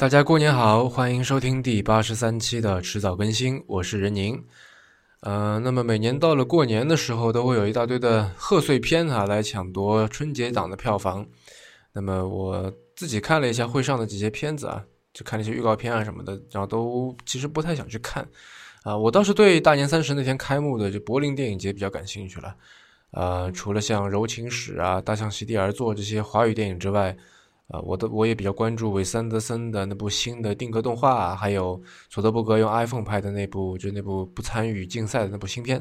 大家过年好，欢迎收听第八十三期的迟早更新，我是任宁。呃，那么每年到了过年的时候，都会有一大堆的贺岁片啊来抢夺春节档的票房。那么我自己看了一下会上的几些片子啊，就看那些预告片啊什么的，然后都其实不太想去看。啊，我倒是对大年三十那天开幕的就柏林电影节比较感兴趣了。呃，除了像《柔情史》啊、《大象席地而坐》这些华语电影之外，啊，我的我也比较关注韦斯安德森的那部新的定格动画，还有索德伯格用 iPhone 拍的那部，就那部不参与竞赛的那部新片。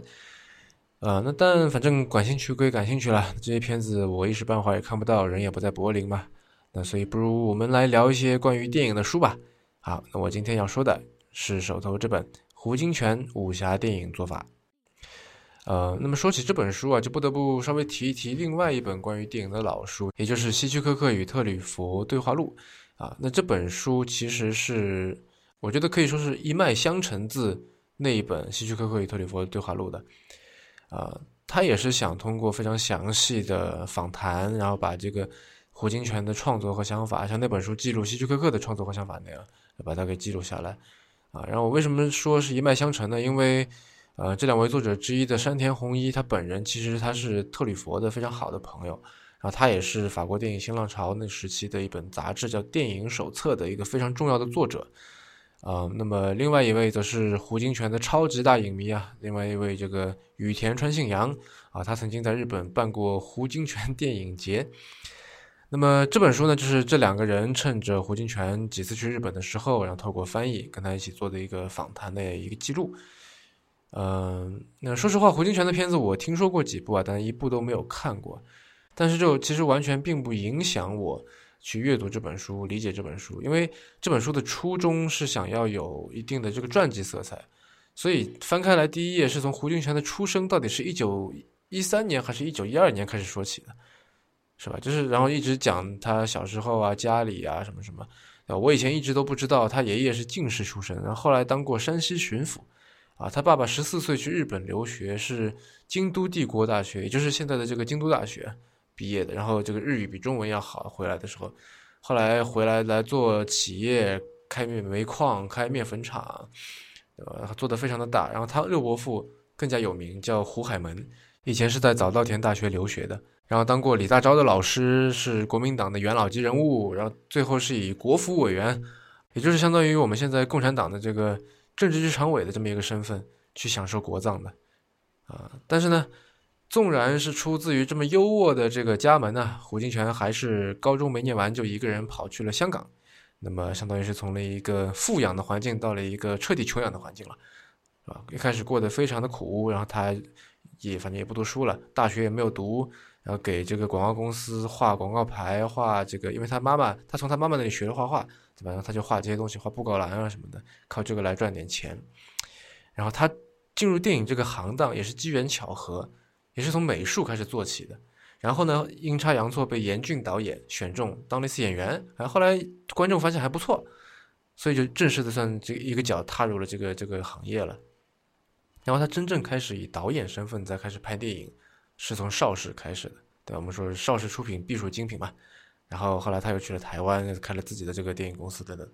呃，那但反正感兴趣归感兴趣了，这些片子我一时半会儿也看不到，人也不在柏林嘛。那所以不如我们来聊一些关于电影的书吧。好，那我今天要说的是手头这本胡金铨武侠电影做法。呃，那么说起这本书啊，就不得不稍微提一提另外一本关于电影的老书，也就是希区柯克与特吕弗对话录啊。那这本书其实是我觉得可以说是一脉相承自那一本希区柯克与特吕弗对话录的。啊，他也是想通过非常详细的访谈，然后把这个胡金铨的创作和想法，像那本书记录希区柯克的创作和想法那样，把它给记录下来。啊，然后我为什么说是一脉相承呢？因为呃，这两位作者之一的山田弘一，他本人其实他是特吕佛的非常好的朋友，然后他也是法国电影新浪潮那时期的一本杂志叫《电影手册》的一个非常重要的作者，啊，那么另外一位则是胡金铨的超级大影迷啊，另外一位这个羽田川信阳啊，他曾经在日本办过胡金铨 电影节，那么这本书呢，就是这两个人趁着胡金铨几次去日本的时候，然后透过翻译跟他一起做的一个访谈的一个记录。嗯，那说实话，胡金铨的片子我听说过几部啊，但一部都没有看过。但是就其实完全并不影响我去阅读这本书、理解这本书，因为这本书的初衷是想要有一定的这个传记色彩。所以翻开来第一页是从胡金铨的出生到底是一九一三年还是一九一二年开始说起的，是吧？就是然后一直讲他小时候啊、家里啊什么什么。我以前一直都不知道他爷爷是进士出身，然后后来当过山西巡抚。啊，他爸爸十四岁去日本留学，是京都帝国大学，也就是现在的这个京都大学毕业的。然后这个日语比中文要好。回来的时候，后来回来来做企业，开煤煤矿，开面粉厂，呃，做的非常的大。然后他六伯父更加有名，叫胡海门，以前是在早稻田大学留学的，然后当过李大钊的老师，是国民党的元老级人物，然后最后是以国府委员，也就是相当于我们现在共产党的这个。政治局常委的这么一个身份去享受国葬的，啊，但是呢，纵然是出自于这么优渥的这个家门呢，胡金铨还是高中没念完就一个人跑去了香港，那么相当于是从了一个富养的环境到了一个彻底穷养的环境了，啊，一开始过得非常的苦，然后他也反正也不读书了，大学也没有读，然后给这个广告公司画广告牌，画这个，因为他妈妈，他从他妈妈那里学了画画。然后他就画这些东西，画布告栏啊什么的，靠这个来赚点钱。然后他进入电影这个行当也是机缘巧合，也是从美术开始做起的。然后呢，阴差阳错被严俊导演选中当了一次演员。然后后来观众发现还不错，所以就正式的算这一个脚踏入了这个这个行业了。然后他真正开始以导演身份再开始拍电影，是从邵氏开始的。对，我们说邵氏出品必属精品嘛。然后后来他又去了台湾，开了自己的这个电影公司等等。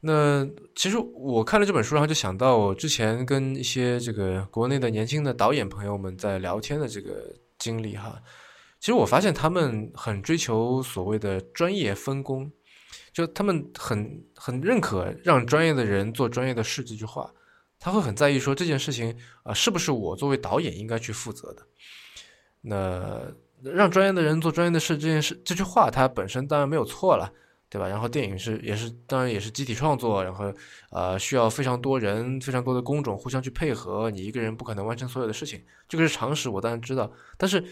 那其实我看了这本书，然后就想到我之前跟一些这个国内的年轻的导演朋友们在聊天的这个经历哈。其实我发现他们很追求所谓的专业分工，就他们很很认可让专业的人做专业的事这句话，他会很在意说这件事情啊是不是我作为导演应该去负责的。那。让专业的人做专业的事这件事，这句话它本身当然没有错了，对吧？然后电影是也是当然也是集体创作，然后呃需要非常多人、非常多的工种互相去配合，你一个人不可能完成所有的事情，这个是常识，我当然知道。但是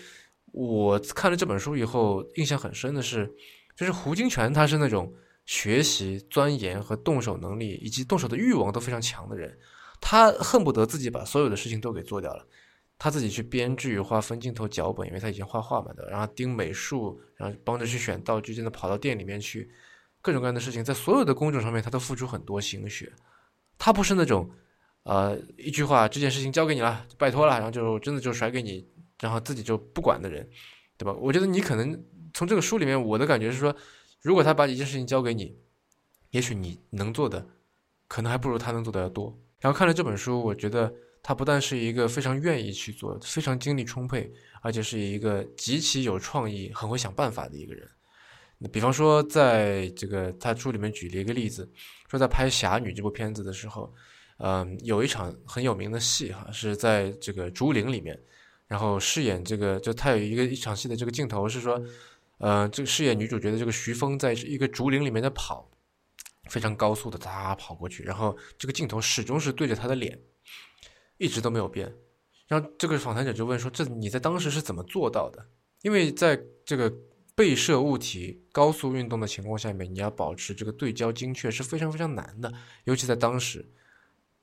我看了这本书以后，印象很深的是，就是胡金铨他是那种学习、钻研和动手能力以及动手的欲望都非常强的人，他恨不得自己把所有的事情都给做掉了。他自己去编剧、画分镜头、脚本，因为他以前画画嘛的，然后盯美术，然后帮着去选道具，真的跑到店里面去，各种各样的事情，在所有的工种上面，他都付出很多心血。他不是那种，呃，一句话，这件事情交给你了，拜托了，然后就真的就甩给你，然后自己就不管的人，对吧？我觉得你可能从这个书里面，我的感觉是说，如果他把一件事情交给你，也许你能做的，可能还不如他能做的要多。然后看了这本书，我觉得他不但是一个非常愿意去做、非常精力充沛，而且是一个极其有创意、很会想办法的一个人。那比方说，在这个他书里面举了一个例子，说在拍《侠女》这部片子的时候，嗯，有一场很有名的戏哈，是在这个竹林里面，然后饰演这个，就他有一个一场戏的这个镜头是说，呃，这个饰演女主角的这个徐峰在一个竹林里面在跑，非常高速的哒跑过去，然后这个镜头始终是对着他的脸，一直都没有变。然后这个访谈者就问说：“这你在当时是怎么做到的？因为在这个。”被摄物体高速运动的情况下面，你要保持这个对焦精确是非常非常难的，尤其在当时。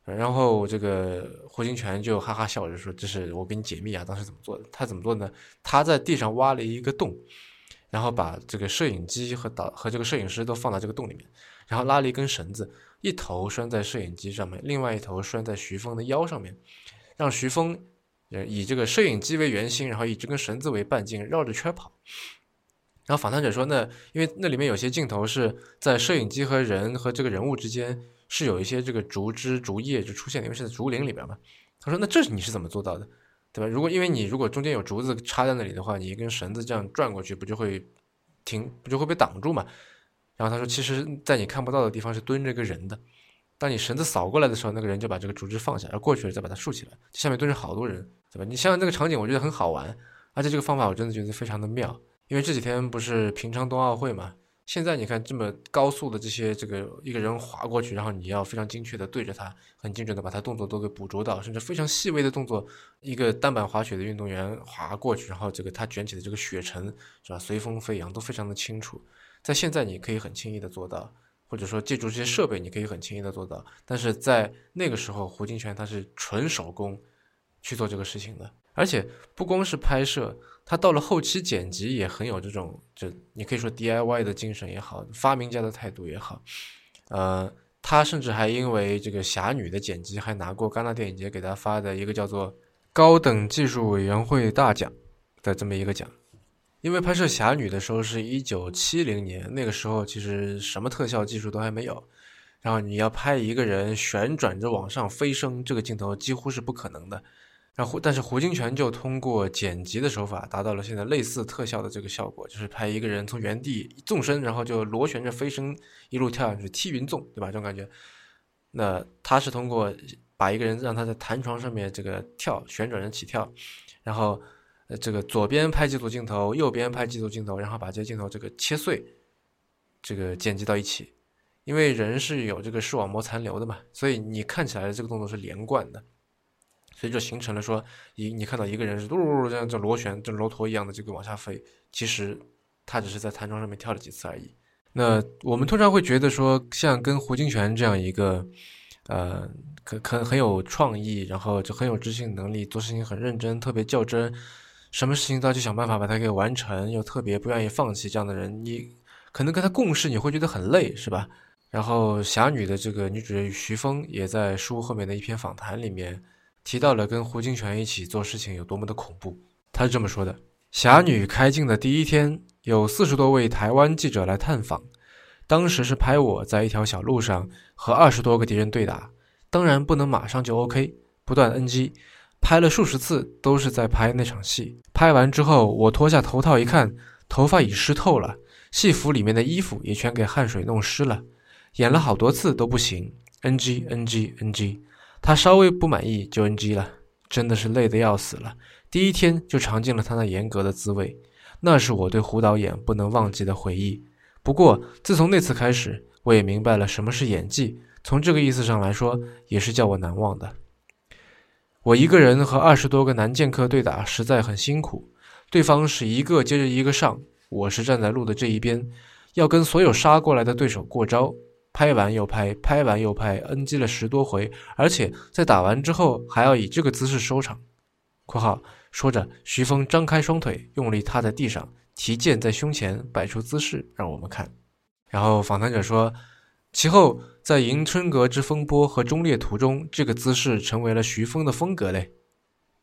然后这个胡金铨就哈哈笑着说：“这是我给你解密啊，当时怎么做的？他怎么做呢？他在地上挖了一个洞，然后把这个摄影机和导和这个摄影师都放到这个洞里面，然后拉了一根绳子，一头拴在摄影机上面，另外一头拴在徐峰的腰上面，让徐峰呃以这个摄影机为圆心，然后以这根绳子为半径绕着圈跑。”然后访谈者说：“那因为那里面有些镜头是在摄影机和人和这个人物之间是有一些这个竹枝竹叶就出现，因为是在竹林里边嘛。”他说：“那这你是怎么做到的，对吧？如果因为你如果中间有竹子插在那里的话，你一根绳子这样转过去，不就会停，不就会被挡住嘛？”然后他说：“其实，在你看不到的地方是蹲着一个人的，当你绳子扫过来的时候，那个人就把这个竹枝放下，然后过去了再把它竖起来，下面蹲着好多人，对吧？你想想这个场景，我觉得很好玩，而且这个方法我真的觉得非常的妙。”因为这几天不是平昌冬奥会嘛，现在你看这么高速的这些这个一个人滑过去，然后你要非常精确的对着他，很精准的把他动作都给捕捉到，甚至非常细微的动作，一个单板滑雪的运动员滑过去，然后这个他卷起的这个雪尘是吧，随风飞扬，都非常的清楚。在现在你可以很轻易的做到，或者说借助这些设备你可以很轻易的做到，但是在那个时候胡金铨他是纯手工去做这个事情的。而且不光是拍摄，他到了后期剪辑也很有这种，就你可以说 DIY 的精神也好，发明家的态度也好。呃，他甚至还因为这个《侠女》的剪辑，还拿过戛纳电影节给他发的一个叫做“高等技术委员会大奖”的这么一个奖。因为拍摄《侠女》的时候是一九七零年，那个时候其实什么特效技术都还没有，然后你要拍一个人旋转着往上飞升，这个镜头几乎是不可能的。然后，但是胡金铨就通过剪辑的手法，达到了现在类似特效的这个效果，就是拍一个人从原地纵身，然后就螺旋着飞升，一路跳下去，踢云纵，对吧？这种感觉。那他是通过把一个人让他在弹床上面这个跳旋转着起跳，然后这个左边拍几组镜头，右边拍几组镜头，然后把这些镜头这个切碎，这个剪辑到一起。因为人是有这个视网膜残留的嘛，所以你看起来这个动作是连贯的。所以就形成了说，一你看到一个人是嘟噜嘟这样这螺旋，这骆驼一样的这个往下飞，其实他只是在弹窗上面跳了几次而已。那我们通常会觉得说，像跟胡金铨这样一个，呃，可可很有创意，然后就很有执行能力，做事情很认真，特别较真，什么事情都要去想办法把它给完成，又特别不愿意放弃这样的人，你可能跟他共事你会觉得很累，是吧？然后侠女的这个女主角徐峰也在书后面的一篇访谈里面。提到了跟胡金铨一起做事情有多么的恐怖，他是这么说的：侠女开镜的第一天，有四十多位台湾记者来探访，当时是拍我在一条小路上和二十多个敌人对打，当然不能马上就 OK，不断 NG，拍了数十次都是在拍那场戏。拍完之后，我脱下头套一看，头发已湿透了，戏服里面的衣服也全给汗水弄湿了，演了好多次都不行，NG NG NG。他稍微不满意就 NG 了，真的是累得要死了。第一天就尝尽了他那严格的滋味，那是我对胡导演不能忘记的回忆。不过自从那次开始，我也明白了什么是演技，从这个意思上来说，也是叫我难忘的。我一个人和二十多个男剑客对打，实在很辛苦。对方是一个接着一个上，我是站在路的这一边，要跟所有杀过来的对手过招。拍完又拍，拍完又拍，NG 了十多回，而且在打完之后还要以这个姿势收场。（括号说着，徐峰张开双腿，用力踏在地上，提剑在胸前摆出姿势让我们看。然后访谈者说，其后在迎春阁之风波和忠烈图中，这个姿势成为了徐峰的风格嘞。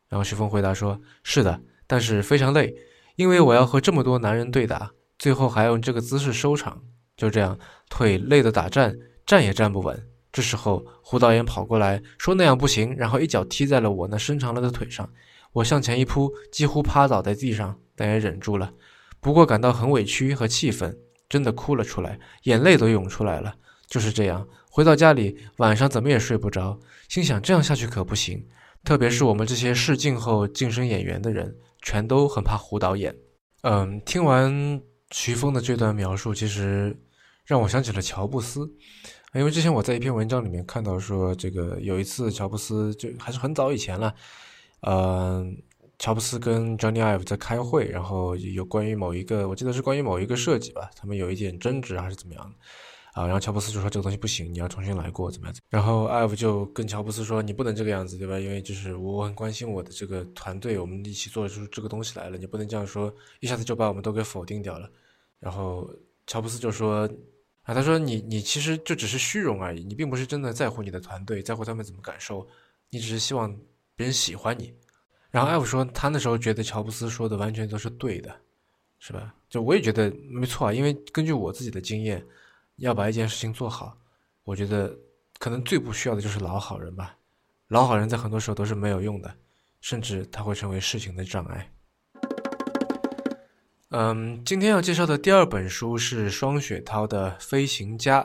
然后徐峰回答说：“是的，但是非常累，因为我要和这么多男人对打，最后还用这个姿势收场。就这样，腿累得打颤，站也站不稳。这时候，胡导演跑过来，说那样不行，然后一脚踢在了我那伸长了的腿上。我向前一扑，几乎趴倒在地上，但也忍住了。不过感到很委屈和气愤，真的哭了出来，眼泪都涌出来了。就是这样，回到家里，晚上怎么也睡不着，心想这样下去可不行。特别是我们这些试镜后晋升演员的人，全都很怕胡导演。嗯，听完徐峰的这段描述，其实。让我想起了乔布斯，因为之前我在一篇文章里面看到说，这个有一次乔布斯就还是很早以前了，嗯，乔布斯跟 Johnny Ive 在开会，然后有关于某一个，我记得是关于某一个设计吧，他们有一点争执还是怎么样，啊，然后乔布斯就说这个东西不行，你要重新来过，怎么样？然后 Ive 就跟乔布斯说，你不能这个样子，对吧？因为就是我很关心我的这个团队，我们一起做出这个东西来了，你不能这样说，一下子就把我们都给否定掉了。然后乔布斯就说。啊，他说你你其实就只是虚荣而已，你并不是真的在乎你的团队，在乎他们怎么感受，你只是希望别人喜欢你。然后艾弗说，他那时候觉得乔布斯说的完全都是对的，是吧？就我也觉得没错啊，因为根据我自己的经验，要把一件事情做好，我觉得可能最不需要的就是老好人吧。老好人在很多时候都是没有用的，甚至他会成为事情的障碍。嗯，今天要介绍的第二本书是双雪涛的《飞行家》。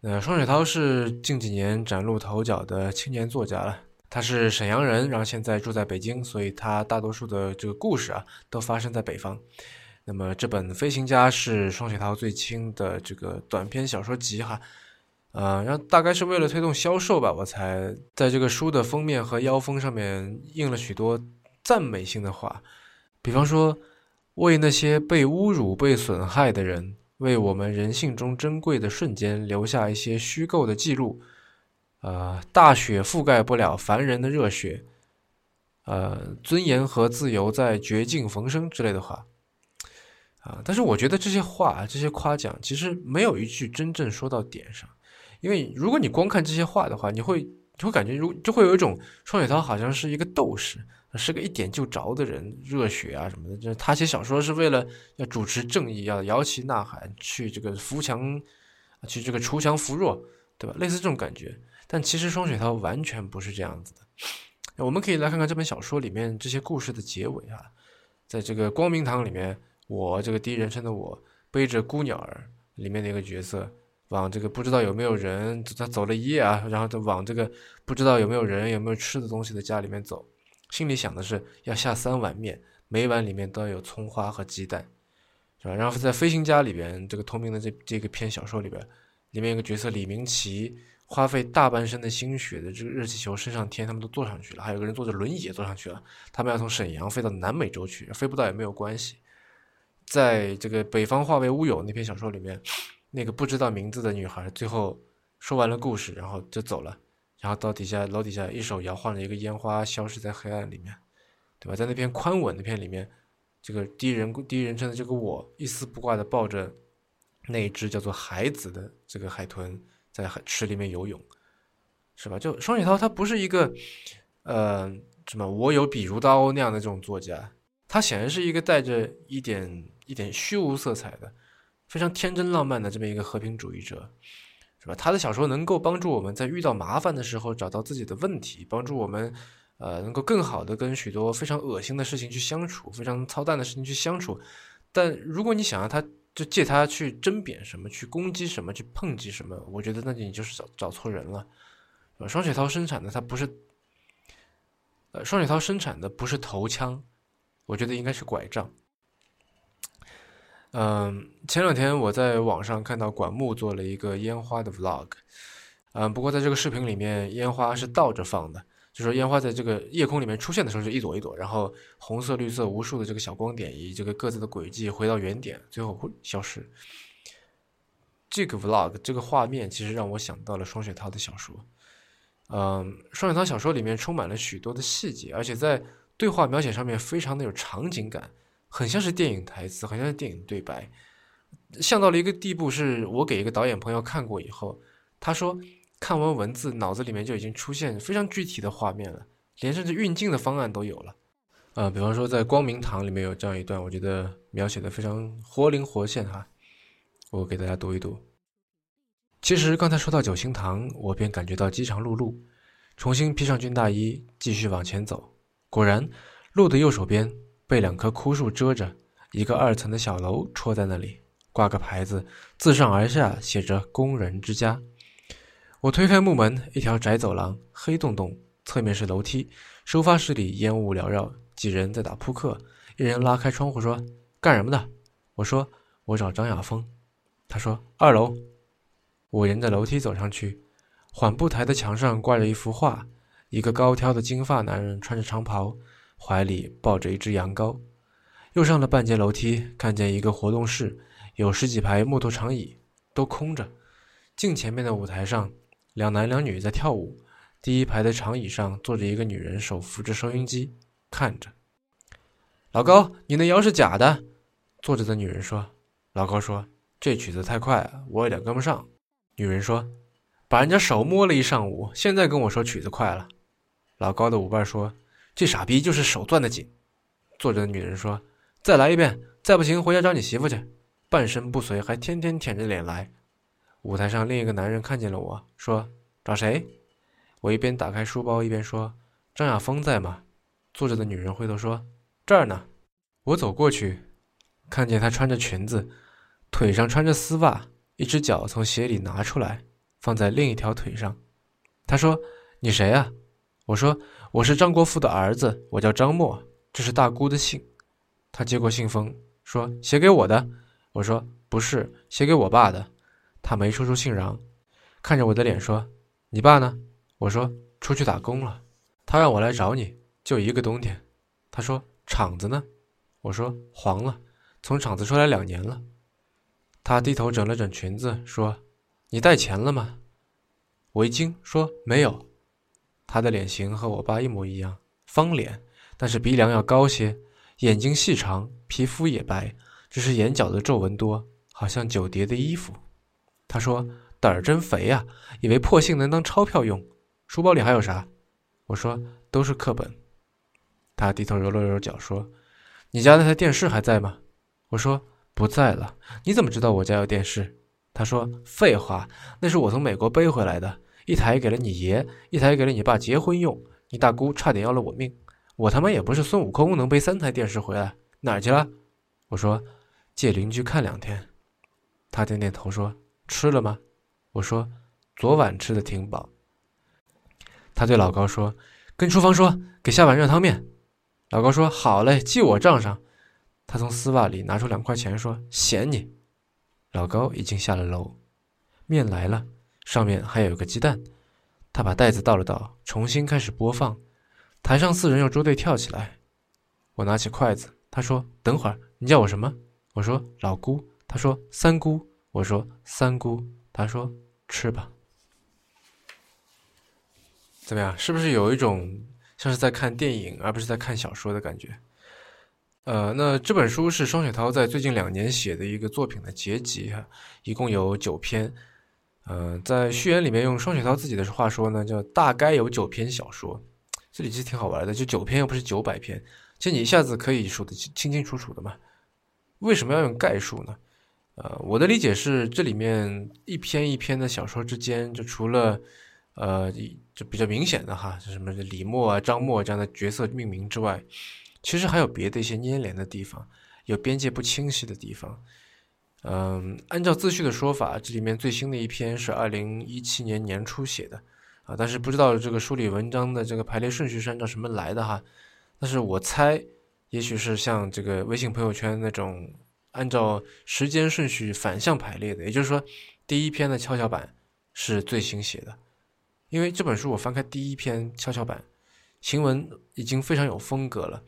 那双雪涛是近几年崭露头角的青年作家了。他是沈阳人，然后现在住在北京，所以他大多数的这个故事啊，都发生在北方。那么这本《飞行家》是双雪涛最新的这个短篇小说集哈。呃，然后大概是为了推动销售吧，我才在这个书的封面和腰封上面印了许多赞美性的话，比方说。为那些被侮辱、被损害的人，为我们人性中珍贵的瞬间留下一些虚构的记录。呃，大雪覆盖不了凡人的热血。呃，尊严和自由在绝境逢生之类的话。啊，但是我觉得这些话、这些夸奖，其实没有一句真正说到点上。因为如果你光看这些话的话，你会就会感觉如就会有一种双雪涛好像是一个斗士。是个一点就着的人，热血啊什么的。就是他写小说是为了要主持正义，要摇旗呐喊，去这个扶强，去这个锄强扶弱，对吧？类似这种感觉。但其实双雪涛完全不是这样子的。我们可以来看看这本小说里面这些故事的结尾啊，在这个光明堂里面，我这个第一人称的我背着孤鸟儿里面的一个角色，往这个不知道有没有人，他走了一夜啊，然后他往这个不知道有没有人、有没有吃的东西的家里面走。心里想的是要下三碗面，每碗里面都要有葱花和鸡蛋，是吧？然后在《飞行家》里边，这个同名的这这个篇小说里边，里面有个角色李明奇，花费大半生的心血的这个热气球升上天，他们都坐上去了，还有个人坐着轮椅也坐上去了，他们要从沈阳飞到南美洲去，飞不到也没有关系。在这个北方化为乌有那篇小说里面，那个不知道名字的女孩最后说完了故事，然后就走了。然后到底下楼底下一手摇晃着一个烟花，消失在黑暗里面，对吧？在那篇宽稳的片里面，这个第一人第一人称的这个我一丝不挂的抱着那一只叫做孩子的这个海豚在海池里面游泳，是吧？就双雪涛他不是一个呃什么我有笔如刀那样的这种作家，他显然是一个带着一点一点虚无色彩的非常天真浪漫的这么一个和平主义者。是吧？他的小说能够帮助我们在遇到麻烦的时候找到自己的问题，帮助我们，呃，能够更好的跟许多非常恶心的事情去相处，非常操蛋的事情去相处。但如果你想让他就借他去争辩什么，去攻击什么，去抨击什么，我觉得那你就是找找错人了。呃，双雪涛生产的他不是，呃，双雪涛生产的不是头枪，我觉得应该是拐杖。嗯，前两天我在网上看到管木做了一个烟花的 vlog，嗯，不过在这个视频里面，烟花是倒着放的，就说烟花在这个夜空里面出现的时候是一朵一朵，然后红色、绿色无数的这个小光点以这个各自的轨迹回到原点，最后会消失。这个 vlog 这个画面其实让我想到了双雪涛的小说，嗯，双雪涛小说里面充满了许多的细节，而且在对话描写上面非常的有场景感。很像是电影台词，很像是电影对白，像到了一个地步，是我给一个导演朋友看过以后，他说看完文字，脑子里面就已经出现非常具体的画面了，连甚至运镜的方案都有了。啊，比方说在光明堂里面有这样一段，我觉得描写的非常活灵活现哈。我给大家读一读。其实刚才说到九星堂，我便感觉到饥肠辘辘，重新披上军大衣，继续往前走。果然，路的右手边被两棵枯树遮着，一个二层的小楼戳在那里，挂个牌子，自上而下写着“工人之家”。我推开木门，一条窄走廊，黑洞洞，侧面是楼梯。收发室里烟雾缭绕，几人在打扑克。一人拉开窗户说：“干什么的？”我说：“我找张亚峰。”他说：“二楼。”我沿着楼梯走上去，缓步台的墙上挂着一幅画，一个高挑的金发男人穿着长袍，怀里抱着一只羊羔。又上了半截楼梯，看见一个活动室，有十几排木头长椅，都空着。镜前面的舞台上，两男两女在跳舞。第一排的长椅上坐着一个女人，手扶着收音机，看着。老高，你那腰是假的。坐着的女人说。老高说：“这曲子太快，我有点跟不上。”女人说：“把人家手摸了一上午，现在跟我说曲子快了。”老高的舞伴说：“这傻逼就是手攥得紧。”坐着的女人说：“再来一遍，再不行回家找你媳妇去。”半身不遂，还天天舔着脸来。舞台上另一个男人看见了我说：“找谁？”我一边打开书包一边说：“张亚峰在吗？”坐着的女人回头说：“这儿呢。”我走过去，看见她穿着裙子，腿上穿着丝袜。一只脚从鞋里拿出来，放在另一条腿上。他说：“你谁啊？”我说：“我是张国富的儿子，我叫张默，这是大姑的信。”他接过信封，说：“写给我的。”我说：“不是，写给我爸的。”他没说出姓瓤，看着我的脸说：“你爸呢？”我说：“出去打工了。”他让我来找你，就一个冬天。他说：“厂子呢？”我说：“黄了，从厂子出来两年了。”他低头整了整裙子，说：“你带钱了吗？”我一惊，说：“没有。”他的脸型和我爸一模一样，方脸，但是鼻梁要高些，眼睛细长，皮肤也白，只是眼角的皱纹多，好像九叠的衣服。他说：“胆儿真肥啊，以为破信能当钞票用。”书包里还有啥？我说：“都是课本。”他低头揉了揉脚，说：“你家那台电视还在吗？”我说。不在了，你怎么知道我家有电视？他说：“废话，那是我从美国背回来的，一台给了你爷，一台给了你爸结婚用。你大姑差点要了我命，我他妈也不是孙悟空，能背三台电视回来，哪儿去了？”我说：“借邻居看两天。”他点点头说：“吃了吗？”我说：“昨晚吃的挺饱。”他对老高说：“跟厨房说，给下碗热汤面。”老高说：“好嘞，记我账上。”他从丝袜里拿出两块钱，说：“嫌你。”老高已经下了楼，面来了，上面还有个鸡蛋。他把袋子倒了倒，重新开始播放。台上四人用桌对跳起来。我拿起筷子，他说：“等会儿，你叫我什么？”我说：“老姑。”他说：“三姑。”我说：“三姑。”他说：“吃吧。”怎么样？是不是有一种像是在看电影，而不是在看小说的感觉？呃，那这本书是双雪涛在最近两年写的一个作品的结集哈，一共有九篇。呃，在序言里面用双雪涛自己的话说呢，叫大概有九篇小说。这里其实挺好玩的，就九篇又不是九百篇，其实你一下子可以数得清清楚楚的嘛。为什么要用概述呢？呃，我的理解是这里面一篇一篇的小说之间，就除了呃就比较明显的哈，就什么李默啊、张默这样的角色命名之外。其实还有别的一些粘连的地方，有边界不清晰的地方。嗯，按照自序的说法，这里面最新的一篇是二零一七年年初写的啊，但是不知道这个梳理文章的这个排列顺序是按照什么来的哈。但是我猜，也许是像这个微信朋友圈那种按照时间顺序反向排列的，也就是说，第一篇的跷跷板是最新写的，因为这本书我翻开第一篇跷跷板，行文已经非常有风格了。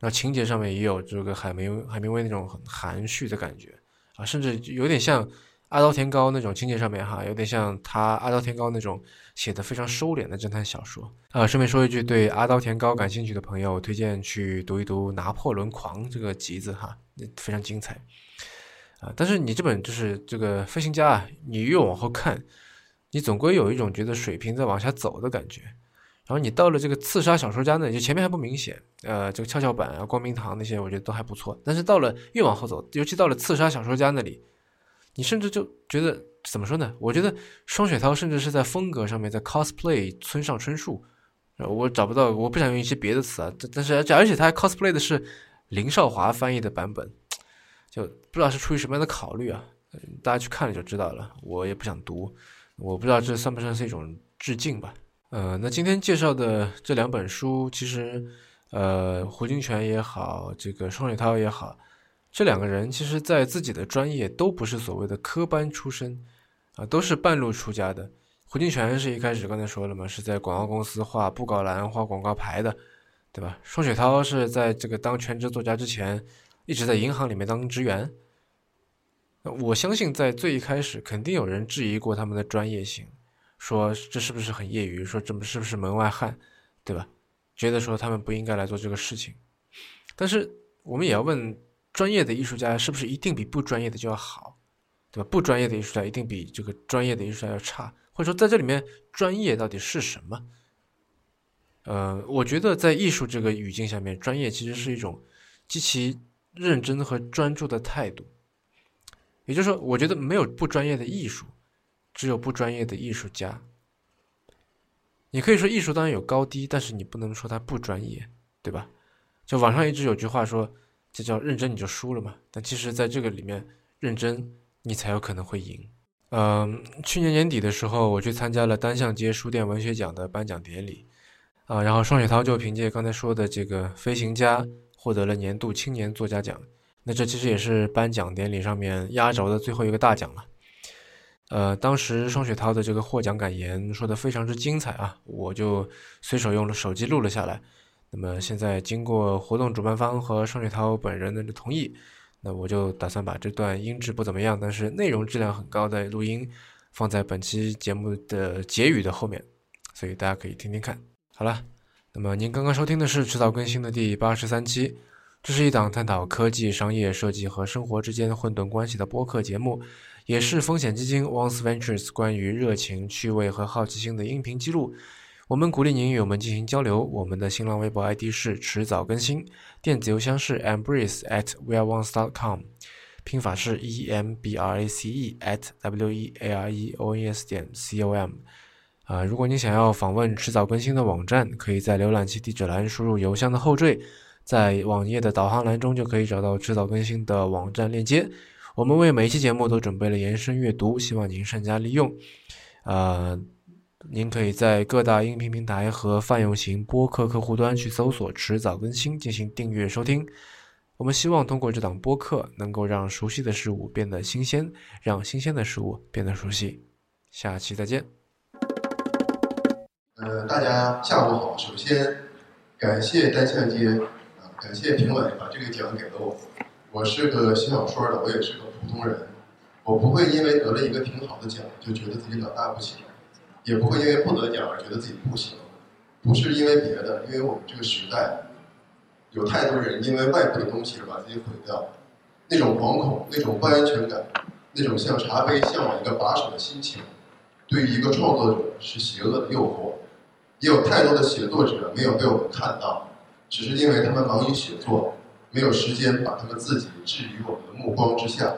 那情节上面也有这个海明海明威那种很含蓄的感觉啊，甚至有点像阿刀田高那种情节上面哈，有点像他阿刀田高那种写的非常收敛的侦探小说啊。顺便说一句，对阿刀田高感兴趣的朋友，推荐去读一读《拿破仑狂》这个集子哈，非常精彩啊。但是你这本就是这个飞行家啊，你越往后看，你总归有一种觉得水平在往下走的感觉。然后你到了这个刺杀小说家那里，就前面还不明显，呃，这个跷跷板啊、光明堂那些，我觉得都还不错。但是到了越往后走，尤其到了刺杀小说家那里，你甚至就觉得怎么说呢？我觉得双雪涛甚至是在风格上面在 cosplay 村上春树。我找不到，我不想用一些别的词啊。但是而且而且他还 cosplay 的是林少华翻译的版本，就不知道是出于什么样的考虑啊。大家去看了就知道了。我也不想读，我不知道这算不算是一种致敬吧。呃，那今天介绍的这两本书，其实，呃，胡金铨也好，这个双雪涛也好，这两个人其实，在自己的专业都不是所谓的科班出身，啊，都是半路出家的。胡金铨是一开始刚才说了嘛，是在广告公司画布告栏、画广告牌的，对吧？双雪涛是在这个当全职作家之前，一直在银行里面当职员。我相信，在最一开始，肯定有人质疑过他们的专业性。说这是不是很业余？说这么是不是门外汉，对吧？觉得说他们不应该来做这个事情。但是我们也要问，专业的艺术家是不是一定比不专业的就要好，对吧？不专业的艺术家一定比这个专业的艺术家要差？或者说在这里面，专业到底是什么？呃，我觉得在艺术这个语境下面，专业其实是一种极其认真和专注的态度。也就是说，我觉得没有不专业的艺术。只有不专业的艺术家，你可以说艺术当然有高低，但是你不能说它不专业，对吧？就网上一直有句话说，这叫认真你就输了嘛。但其实，在这个里面，认真你才有可能会赢。嗯，去年年底的时候，我去参加了单向街书店文学奖的颁奖典礼，啊，然后双雪涛就凭借刚才说的这个《飞行家》获得了年度青年作家奖。那这其实也是颁奖典礼上面压轴的最后一个大奖了。呃，当时双雪涛的这个获奖感言说的非常之精彩啊，我就随手用了手机录了下来。那么现在经过活动主办方和双雪涛本人的同意，那我就打算把这段音质不怎么样，但是内容质量很高的录音放在本期节目的结语的后面，所以大家可以听听看。好了，那么您刚刚收听的是迟早更新的第八十三期，这是一档探讨科技、商业、设计和生活之间混沌关系的播客节目。也是风险基金 Once Ventures 关于热情、趣味和好奇心的音频记录。我们鼓励您与我们进行交流。我们的新浪微博 ID 是迟早更新，电子邮箱是 embrace at weareones.com，拼法是 e m b r a c e at w e a r e o n s 点 c o m。啊，如果你想要访问迟早更新的网站，可以在浏览器地址栏输入邮箱的后缀，在网页的导航栏中就可以找到迟早更新的网站链接。我们为每一期节目都准备了延伸阅读，希望您善加利用。呃，您可以在各大音频平台和泛用型播客客户端去搜索“迟早更新”进行订阅收听。我们希望通过这档播客，能够让熟悉的事物变得新鲜，让新鲜的事物变得熟悉。下期再见。呃，大家下午好。首先，感谢单向街啊，感谢评委把这个奖给了我。我是个写小说的，我也是个普通人，我不会因为得了一个挺好的奖就觉得自己老大不起，也不会因为不得奖而觉得自己不行，不是因为别的，因为我们这个时代，有太多人因为外部的东西而把自己毁掉，那种惶恐，那种不安全感，那种向茶杯向往一个把手的心情，对于一个创作者是邪恶的诱惑，也有太多的写作者没有被我们看到，只是因为他们忙于写作。没有时间把他们自己置于我们的目光之下。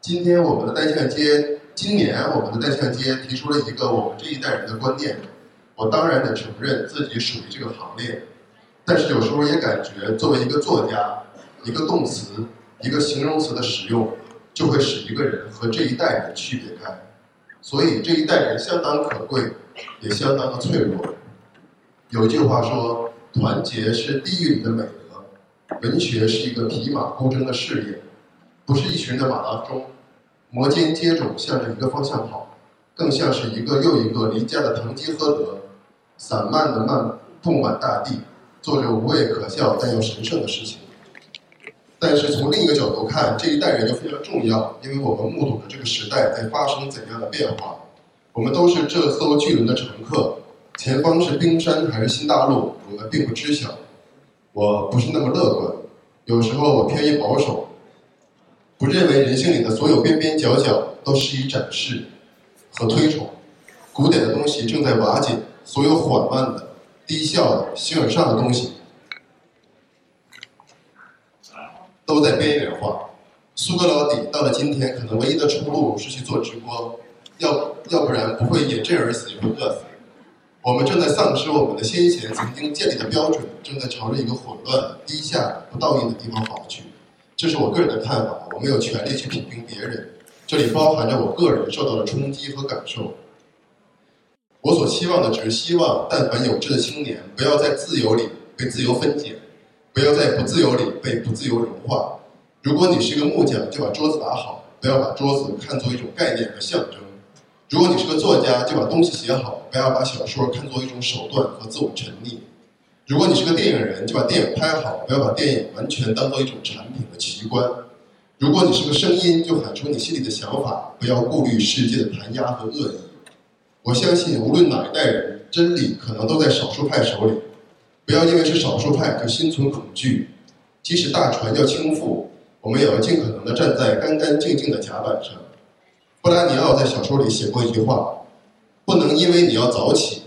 今天我们的单向街，今年我们的单向街提出了一个我们这一代人的观念。我当然得承认自己属于这个行列，但是有时候也感觉作为一个作家，一个动词，一个形容词的使用，就会使一个人和这一代人区别开。所以这一代人相当可贵，也相当的脆弱。有句话说，团结是地狱里的美。文学是一个匹马孤征的事业，不是一群的马拉松，摩肩接踵向着一个方向跑，更像是一个又一个离家的堂吉诃德，散漫的漫布满大地，做着无畏可笑但又神圣的事情。但是从另一个角度看，这一代人又非常重要，因为我们目睹着这个时代在发生怎样的变化。我们都是这艘巨轮的乘客，前方是冰山还是新大陆，我们并不知晓。我不是那么乐观，有时候我偏于保守，不认为人性里的所有边边角角都适宜展示和推崇。古典的东西正在瓦解，所有缓慢的、低效的、形而上的东西都在边缘化。苏格老底到了今天，可能唯一的出路是去做直播，要要不然不会因这而死，也会饿死。我们正在丧失我们的先贤曾经建立的标准，正在朝着一个混乱、低下、不道义的地方跑去。这是我个人的看法，我没有权利去批评别人。这里包含着我个人受到的冲击和感受。我所期望的只是希望，但凡有志的青年，不要在自由里被自由分解，不要在不自由里被不自由融化。如果你是一个木匠，就把桌子打好，不要把桌子看作一种概念和象征。如果你是个作家，就把东西写好，不要把小说看作一种手段和自我沉溺；如果你是个电影人，就把电影拍好，不要把电影完全当做一种产品和奇观；如果你是个声音，就喊出你心里的想法，不要顾虑世界的弹压和恶意。我相信，无论哪一代人，真理可能都在少数派手里。不要因为是少数派就心存恐惧。即使大船要倾覆，我们也要尽可能的站在干干净净的甲板上。布拉尼奥在小说里写过一句话：“不能因为你要早起，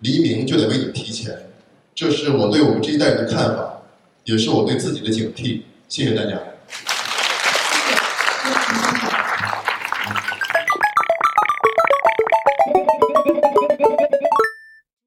黎明就得为你提前。”这是我对我们这一代人的看法，也是我对自己的警惕。谢谢大家。